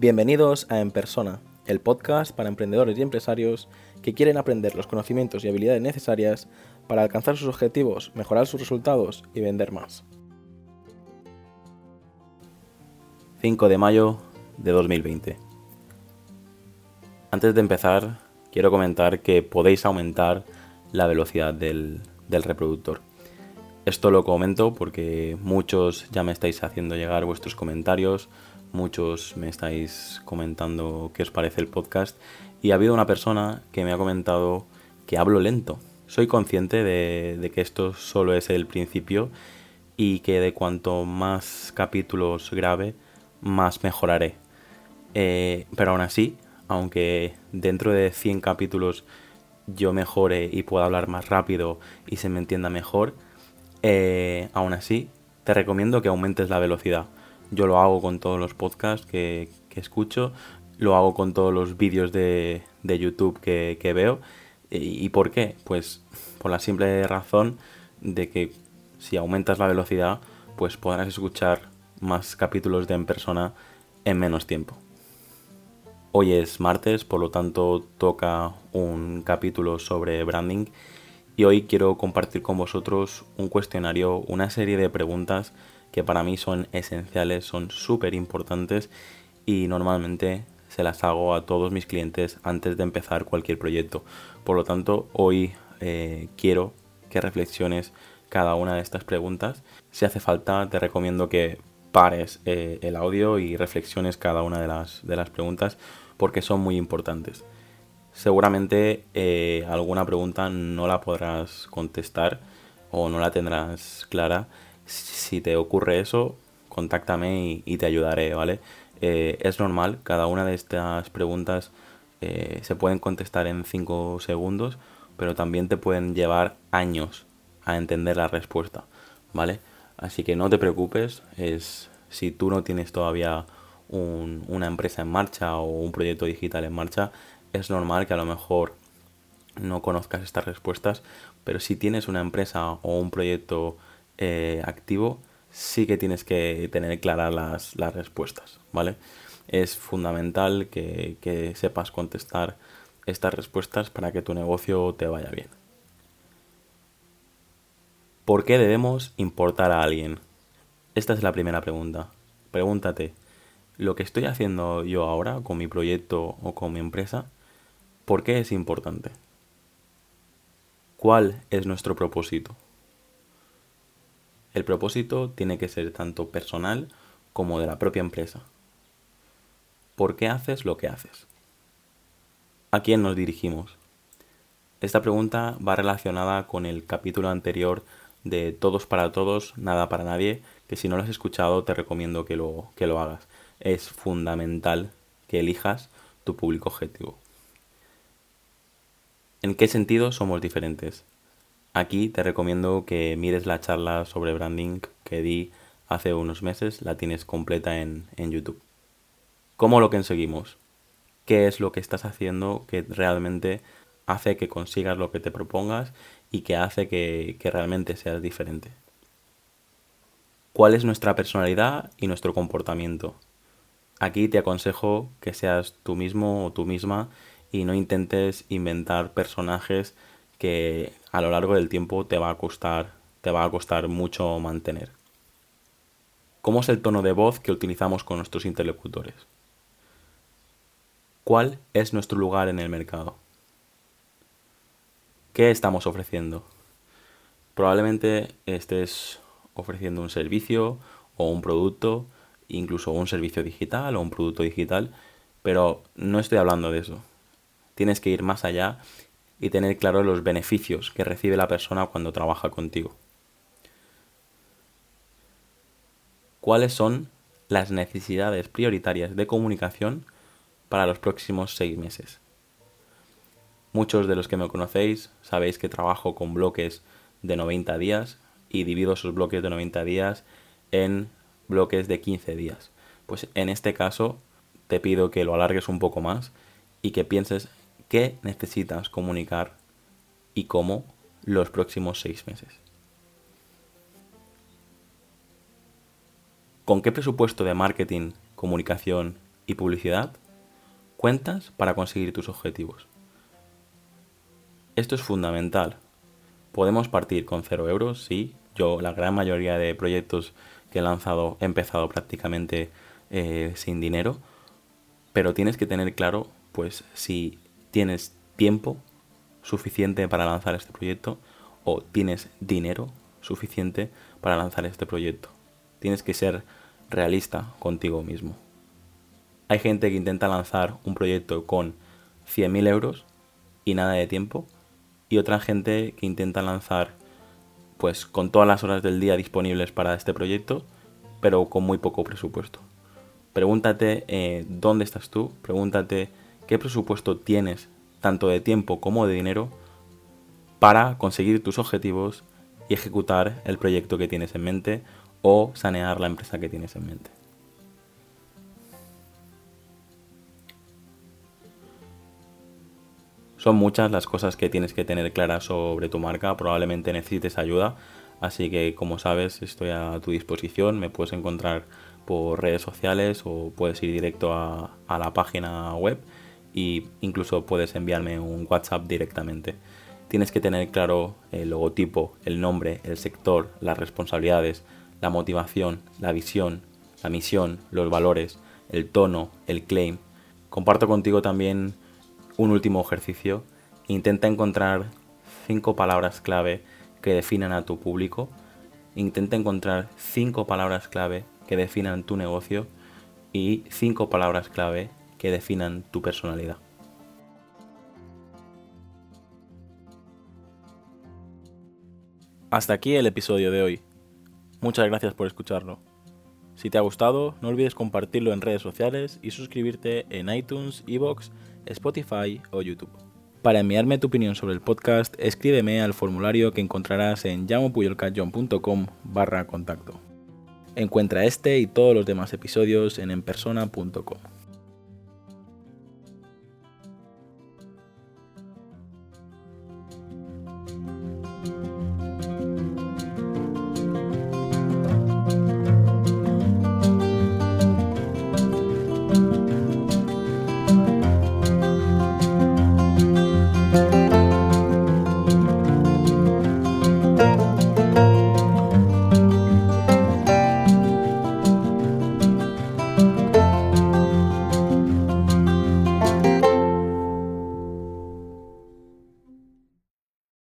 Bienvenidos a En Persona, el podcast para emprendedores y empresarios que quieren aprender los conocimientos y habilidades necesarias para alcanzar sus objetivos, mejorar sus resultados y vender más. 5 de mayo de 2020. Antes de empezar, quiero comentar que podéis aumentar la velocidad del, del reproductor. Esto lo comento porque muchos ya me estáis haciendo llegar vuestros comentarios, muchos me estáis comentando qué os parece el podcast y ha habido una persona que me ha comentado que hablo lento. Soy consciente de, que esto solo es el principio y que de cuanto más capítulos grabe, más mejoraré. Eh, pero aún así, aunque dentro de 100 capítulos yo mejore y pueda hablar más rápido y se me entienda mejor, eh, aún así, te recomiendo que aumentes la velocidad. Yo lo hago con todos los podcasts que, escucho, lo hago con todos los vídeos de, YouTube que, veo. ¿Y, por qué? Pues por la simple razón de que si aumentas la velocidad, pues podrás escuchar más capítulos de en persona en menos tiempo. Hoy es martes, por lo tanto toca un capítulo sobre branding y hoy quiero compartir con vosotros un cuestionario, una serie de preguntas que para mí son esenciales, son súper importantes y normalmente se las hago a todos mis clientes antes de empezar cualquier proyecto. Por lo tanto, hoy eh, quiero que reflexiones cada una de estas preguntas. Si hace falta, te recomiendo que pares eh, el audio y reflexiones cada una de las, de las preguntas porque son muy importantes seguramente eh, alguna pregunta no la podrás contestar o no la tendrás clara. Si te ocurre eso, contáctame y, te ayudaré, ¿vale? Eh, es normal, cada una de estas preguntas eh, se pueden contestar en 5 segundos, pero también te pueden llevar años a entender la respuesta, ¿vale? Así que no te preocupes, es si tú no tienes todavía una empresa en marcha o un proyecto digital en marcha, es normal que a lo mejor no conozcas estas respuestas, pero si tienes una empresa o un proyecto eh, activo, sí que tienes que tener claras las, respuestas, ¿vale? Es fundamental que sepas contestar estas respuestas para que tu negocio te vaya bien. ¿Por qué debemos importar a alguien? Esta es la primera pregunta. Pregúntate, ¿lo que estoy haciendo yo ahora con mi proyecto o con mi empresa ¿Por qué es importante? ¿Cuál es nuestro propósito? El propósito tiene que ser tanto personal como de la propia empresa. ¿Por qué haces lo que haces? ¿A quién nos dirigimos? Esta pregunta va relacionada con el capítulo anterior de Todos para Todos, Nada para Nadie, que si no lo has escuchado te recomiendo que lo, que lo hagas. Es fundamental que elijas tu público objetivo. ¿En qué sentido somos diferentes? Aquí te recomiendo que mires la charla sobre branding que di hace unos meses, la tienes completa en, YouTube. ¿Cómo lo conseguimos? ¿Qué es lo que estás haciendo que realmente hace que consigas lo que te propongas y que hace que, que realmente seas diferente? ¿Cuál es nuestra personalidad y nuestro comportamiento? Aquí te aconsejo que seas tú mismo o tú misma y no intentes inventar personajes que a lo largo del tiempo te va a costar, te va a costar mucho mantener. ¿Cómo es el tono de voz que utilizamos con nuestros interlocutores? ¿Cuál es nuestro lugar en el mercado? ¿Qué estamos ofreciendo? Probablemente estés ofreciendo un servicio o un producto, incluso un servicio digital o un producto digital, pero no estoy hablando de eso tienes que ir más allá y tener claro los beneficios que recibe la persona cuando trabaja contigo. ¿Cuáles son las necesidades prioritarias de comunicación para los próximos seis meses? Muchos de los que me conocéis sabéis que trabajo con bloques de 90 días y divido esos bloques de 90 días en bloques de 15 días. Pues en este caso te pido que lo alargues un poco más y que pienses qué necesitas comunicar y cómo los próximos seis meses. ¿Con qué presupuesto de marketing, comunicación y publicidad cuentas para conseguir tus objetivos. Esto es fundamental. Podemos partir con cero euros, sí. Yo la gran mayoría de proyectos que he lanzado he empezado prácticamente eh, sin dinero, pero tienes que tener claro, pues, si tienes tiempo suficiente para lanzar este proyecto o tienes dinero suficiente para lanzar este proyecto. Tienes que ser realista contigo mismo. Hay gente que intenta lanzar un proyecto con 100.000 euros y nada de tiempo. Y otra gente que intenta lanzar pues con todas las horas del día disponibles para este proyecto, pero con muy poco presupuesto. Pregúntate eh, dónde estás tú, pregúntate qué presupuesto tienes, tanto de tiempo como de dinero, para conseguir tus objetivos y ejecutar el proyecto que tienes en mente o sanear la empresa que tienes en mente. Son muchas las cosas que tienes que tener claras sobre tu marca, probablemente necesites ayuda, así que como sabes estoy a tu disposición, me puedes encontrar por redes sociales o puedes ir directo a, la página web e incluso puedes enviarme un WhatsApp directamente. Tienes que tener claro el logotipo, el nombre, el sector, las responsabilidades, la motivación, la visión, la misión, los valores, el tono, el claim. Comparto contigo también un último ejercicio. Intenta encontrar cinco palabras clave que definan a tu público. Intenta encontrar cinco palabras clave que definan tu negocio y cinco palabras clave que definan tu personalidad. Hasta aquí el episodio de hoy. Muchas gracias por escucharlo. Si te ha gustado, no olvides compartirlo en redes sociales y suscribirte en iTunes, Evox, Spotify o YouTube. Para enviarme tu opinión sobre el podcast, escríbeme al formulario que encontrarás en llamopuyolcatjohn.com barra contacto. Encuentra este y todos los demás episodios en enpersona.com.